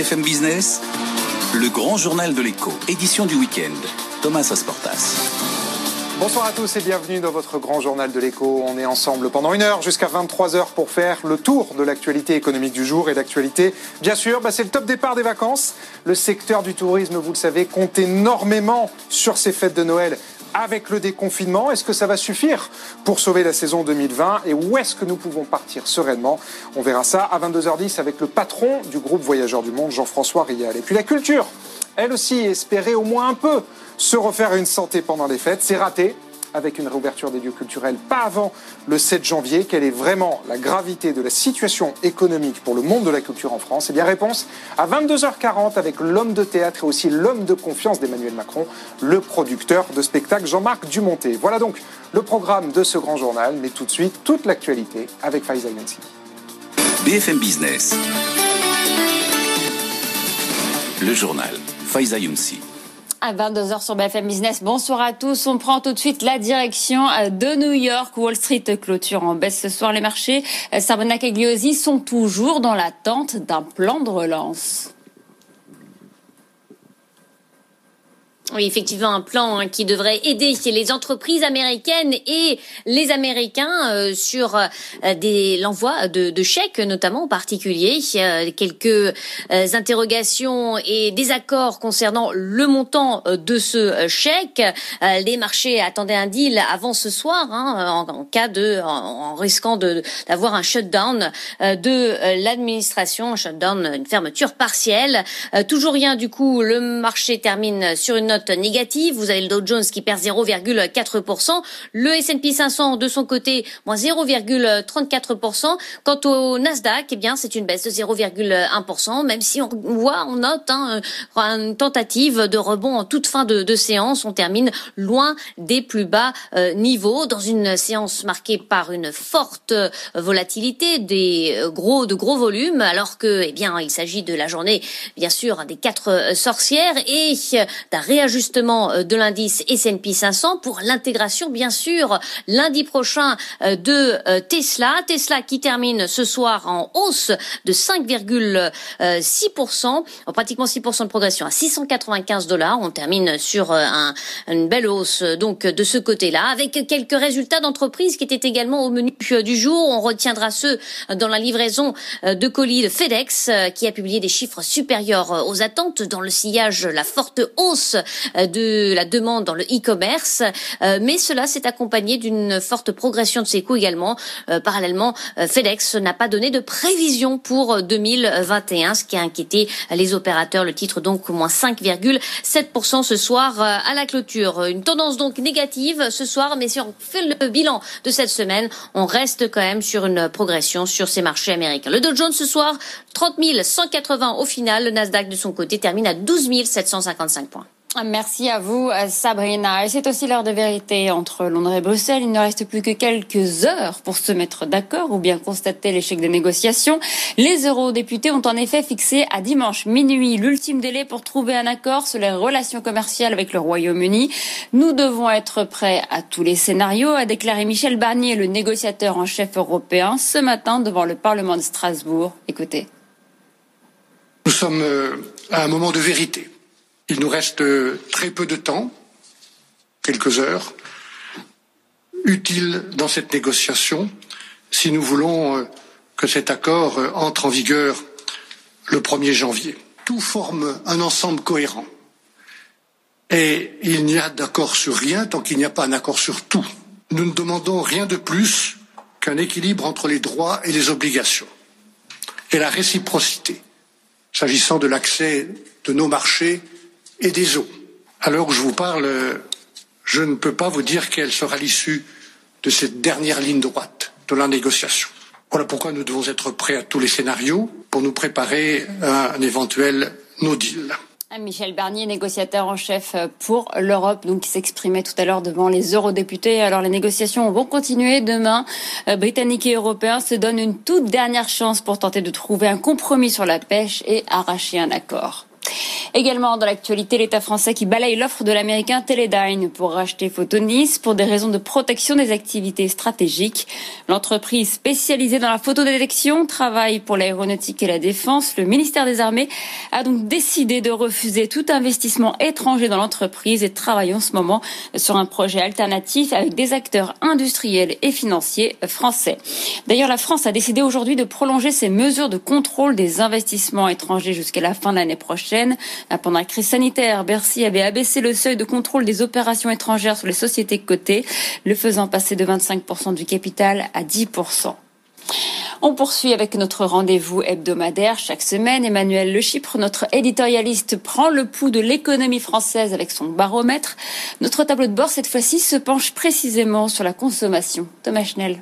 BFM Business, le grand journal de l'écho, édition du week-end. Thomas Asportas. Bonsoir à tous et bienvenue dans votre grand journal de l'écho. On est ensemble pendant une heure jusqu'à 23 heures pour faire le tour de l'actualité économique du jour et d'actualité. Bien sûr, bah, c'est le top départ des vacances. Le secteur du tourisme, vous le savez, compte énormément sur ces fêtes de Noël avec le déconfinement Est-ce que ça va suffire pour sauver la saison 2020 Et où est-ce que nous pouvons partir sereinement? On verra ça à 22h10 avec le patron du groupe Voyageurs du Monde, Jean-François Rial. Et puis la culture, elle aussi espérait au moins un peu se refaire une santé pendant les fêtes. C'est raté avec une réouverture des lieux culturels pas avant le 7 janvier. Quelle est vraiment la gravité de la situation économique pour le monde de la culture en France? Eh bien, réponse à 22h40 avec l'homme de théâtre et aussi l'homme de confiance d'Emmanuel Macron, le producteur de spectacle Jean-Marc Dumonté. Voilà donc le programme de ce grand journal, mais tout de suite, toute l'actualité avec Faiza Yancy. BFM Business. Le journal. Faiza Younsi à 22h sur BFM Business. Bonsoir à tous. On prend tout de suite la direction euh, de New York. Wall Street clôture en baisse ce soir. Les marchés, euh, Sarbona Cagliosi, sont toujours dans l'attente d'un plan de relance. Oui, effectivement, un plan hein, qui devrait aider les entreprises américaines et les Américains euh, sur euh, l'envoi de, de, chèques, notamment en particulier. A quelques euh, interrogations et désaccords concernant le montant de ce chèque. les marchés attendaient un deal avant ce soir, hein, en, cas de, en, risquant d'avoir un shutdown de l'administration, un shutdown, une fermeture partielle. toujours rien du coup. Le marché termine sur une note négative. Vous avez le Dow Jones qui perd 0,4%. Le S&P 500 de son côté, moins 0,34%. Quant au Nasdaq, eh bien, c'est une baisse de 0,1%, même si on voit, on note hein, une tentative de rebond en toute fin de, séance. On termine loin des plus bas euh, niveaux dans une séance marquée par une forte volatilité, des euh, gros, de gros volumes, alors que, eh bien, il s'agit de la journée, bien sûr, des quatre euh, sorcières et d'un réajustement justement euh, de l'indice S&P 500 pour l'intégration bien sûr lundi prochain euh, de euh, Tesla. Tesla qui termine ce soir en hausse de 5,6%, pratiquement 6% de progression à 695 dollars. On termine sur un, une belle hausse donc de ce côté-là avec quelques résultats d'entreprise qui étaient également au menu du jour. On retiendra ceux dans la livraison de colis de FedEx qui a publié des chiffres supérieurs aux attentes dans le sillage la forte hausse de la demande dans le e-commerce, euh, mais cela s'est accompagné d'une forte progression de ses coûts également. Euh, parallèlement, FedEx n'a pas donné de prévision pour 2021, ce qui a inquiété les opérateurs. Le titre donc moins 5,7% ce soir à la clôture. Une tendance donc négative ce soir, mais si on fait le bilan de cette semaine, on reste quand même sur une progression sur ces marchés américains. Le Dow Jones ce soir, 30 180 au final. Le Nasdaq de son côté termine à 12 755 points. Merci à vous, Sabrina. Et c'est aussi l'heure de vérité entre Londres et Bruxelles. Il ne reste plus que quelques heures pour se mettre d'accord ou bien constater l'échec des négociations. Les eurodéputés ont en effet fixé à dimanche minuit l'ultime délai pour trouver un accord sur les relations commerciales avec le Royaume-Uni. Nous devons être prêts à tous les scénarios, a déclaré Michel Barnier, le négociateur en chef européen, ce matin devant le Parlement de Strasbourg. Écoutez. Nous sommes euh, à un moment de vérité il nous reste très peu de temps, quelques heures, utiles dans cette négociation si nous voulons euh, que cet accord euh, entre en vigueur le 1er janvier. Tout forme un ensemble cohérent. Et il n'y a d'accord sur rien tant qu'il n'y a pas un accord sur tout. Nous ne demandons rien de plus qu'un équilibre entre les droits et les obligations et la réciprocité, s'agissant de l'accès de nos marchés et des eaux. À l'heure où je vous parle, je ne peux pas vous dire quelle sera l'issue de cette dernière ligne droite de la négociation. Voilà pourquoi nous devons être prêts à tous les scénarios pour nous préparer à un éventuel no deal. Michel Barnier, négociateur en chef pour l'Europe, donc qui s'exprimait tout à l'heure devant les eurodéputés. Alors les négociations vont continuer demain. Euh, Britanniques et Européens se donnent une toute dernière chance pour tenter de trouver un compromis sur la pêche et arracher un accord. Également dans l'actualité, l'État français qui balaye l'offre de l'américain Teledyne pour racheter Photonis pour des raisons de protection des activités stratégiques. L'entreprise spécialisée dans la photodétection travaille pour l'aéronautique et la défense. Le ministère des Armées a donc décidé de refuser tout investissement étranger dans l'entreprise et travaille en ce moment sur un projet alternatif avec des acteurs industriels et financiers français. D'ailleurs, la France a décidé aujourd'hui de prolonger ses mesures de contrôle des investissements étrangers jusqu'à la fin de l'année prochaine. Euh, pendant la crise sanitaire, Bercy avait abaissé le seuil de contrôle des opérations étrangères sur les sociétés cotées, le faisant passer de 25% du capital à 10%. On poursuit avec notre rendez-vous hebdomadaire chaque semaine. Emmanuel Le Chypre, notre éditorialiste, prend le pouls de l'économie française avec son baromètre. Notre tableau de bord, cette fois-ci, se penche précisément sur la consommation. Thomas Schnell.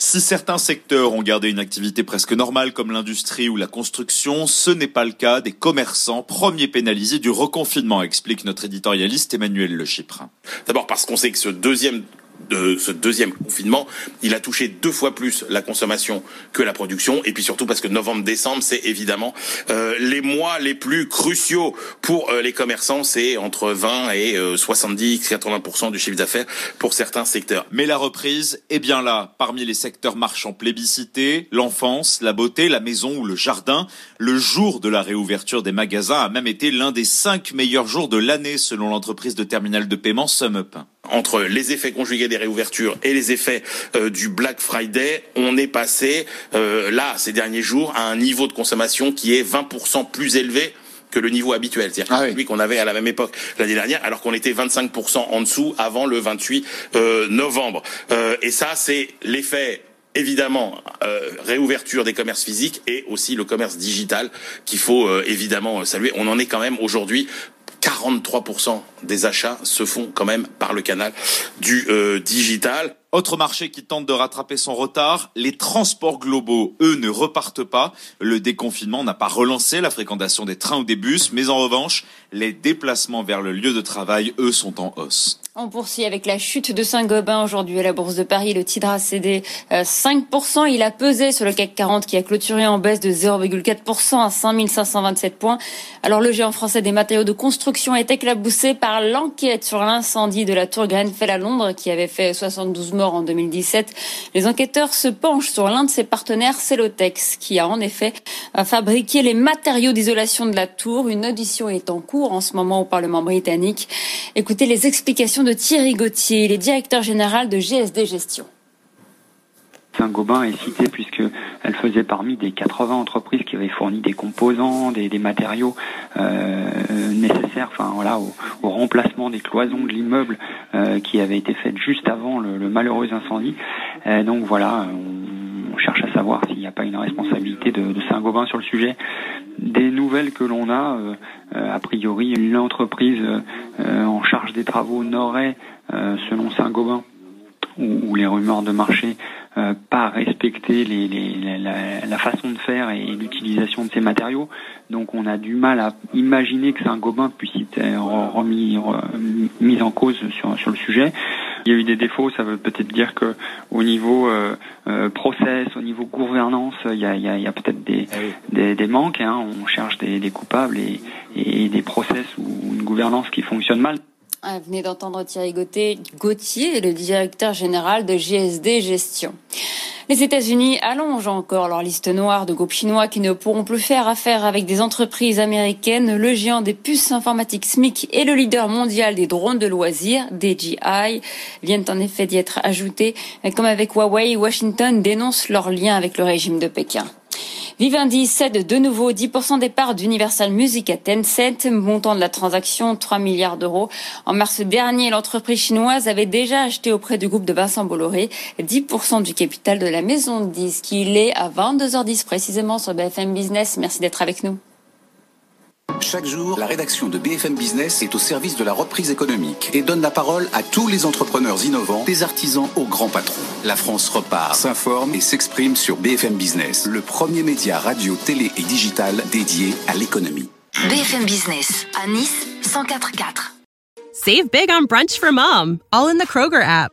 Si certains secteurs ont gardé une activité presque normale comme l'industrie ou la construction, ce n'est pas le cas des commerçants, premiers pénalisés du reconfinement, explique notre éditorialiste Emmanuel Le Chypre. D'abord parce qu'on sait que ce deuxième de ce deuxième confinement, il a touché deux fois plus la consommation que la production, et puis surtout parce que novembre-décembre, c'est évidemment euh, les mois les plus cruciaux pour euh, les commerçants, c'est entre 20 et 70-80% euh, du chiffre d'affaires pour certains secteurs. Mais la reprise est bien là, parmi les secteurs marchands plébiscités, l'enfance, la beauté, la maison ou le jardin. Le jour de la réouverture des magasins a même été l'un des cinq meilleurs jours de l'année selon l'entreprise de terminal de paiement SumUp entre les effets conjugués des réouvertures et les effets euh, du Black Friday, on est passé euh, là ces derniers jours à un niveau de consommation qui est 20% plus élevé que le niveau habituel, c'est-à-dire ah celui qu'on avait à la même époque l'année dernière, alors qu'on était 25% en dessous avant le 28 euh, novembre. et ça, c'est l'effet évidemment réouverture des commerces physiques et aussi le commerce digital qu'il faut évidemment saluer. On en est quand même aujourd'hui 43% des achats se font quand même par le canal du euh, digital. Autre marché qui tente de rattraper son retard, les transports globaux, eux, ne repartent pas. Le déconfinement n'a pas relancé la fréquentation des trains ou des bus, mais en revanche, les déplacements vers le lieu de travail, eux, sont en hausse. On poursuit avec la chute de Saint-Gobain aujourd'hui à la Bourse de Paris. Le titre a cédé 5%. Euh, Il a pesé sur le CAC 40 qui a clôturé en baisse de 0,4% à 5527 points. Alors le géant français des matériaux de construction est éclaboussé par l'enquête sur l'incendie de la tour Grenfell à Londres qui avait fait 72 morts en 2017. Les enquêteurs se penchent sur l'un de ses partenaires, Celotex, qui a en effet fabriqué les matériaux d'isolation de la tour. Une audition est en cours en ce moment au Parlement britannique. Écoutez les explications de Thierry Gauthier, est directeur général de GSD Gestion. Saint-Gobain est cité puisqu'elle faisait parmi des 80 entreprises qui avaient fourni des composants, des, matériaux euh, nécessaires, enfin voilà, au, remplacement des cloisons de l'immeuble euh, qui avaient été faites juste avant le, malheureux incendie. Euh, donc voilà, on, cherche à savoir s'il n'y a pas une responsabilité de, de Saint-Gobain sur le sujet. Des nouvelles que l'on a, a priori, l'entreprise en charge des travaux n'aurait, selon Saint-Gobain, ou, les rumeurs de marché euh, pas respecter les, les, la, la, façon de faire et l'utilisation de ces matériaux. Donc on a du mal à imaginer que Saint-Gobain puisse être remis, mis en cause sur, sur le sujet. Il y a eu des défauts, ça veut peut-être dire que au niveau euh, euh process, au niveau gouvernance, il y a, il y a, peut-être des, ah des, des, manques. Hein. On cherche des, des coupables et, et des process ou une gouvernance qui fonctionne mal. Ah, vous venez d'entendre Thierry Gauthier, le directeur général de GSD Gestion. Les États-Unis allongent encore leur liste noire de groupes chinois qui ne pourront plus faire affaire avec des entreprises américaines. Le géant des puces informatiques SMIC et le leader mondial des drones de loisirs, DJI, viennent en effet d'y être ajoutés. Comme avec Huawei, Washington dénonce leur lien avec le régime de Pékin. Vivendi cède de nouveau 10% des parts d'Universal Music à Tencent, montant de la transaction 3 milliards d'euros. En mars dernier, l'entreprise chinoise avait déjà acheté auprès du groupe de Vincent Bolloré 10% du capital de la maison de disques. Il est à 22h10 précisément sur BFM Business. Merci d'être avec nous. Chaque jour, la rédaction de BFM Business est au service de la reprise économique et donne la parole à tous les entrepreneurs innovants, des artisans aux grands patrons. La France repart, s'informe et s'exprime sur BFM Business, le premier média radio, télé et digital dédié à l'économie. BFM Business à Nice 104.4. Save big on brunch for mom, all in the Kroger app.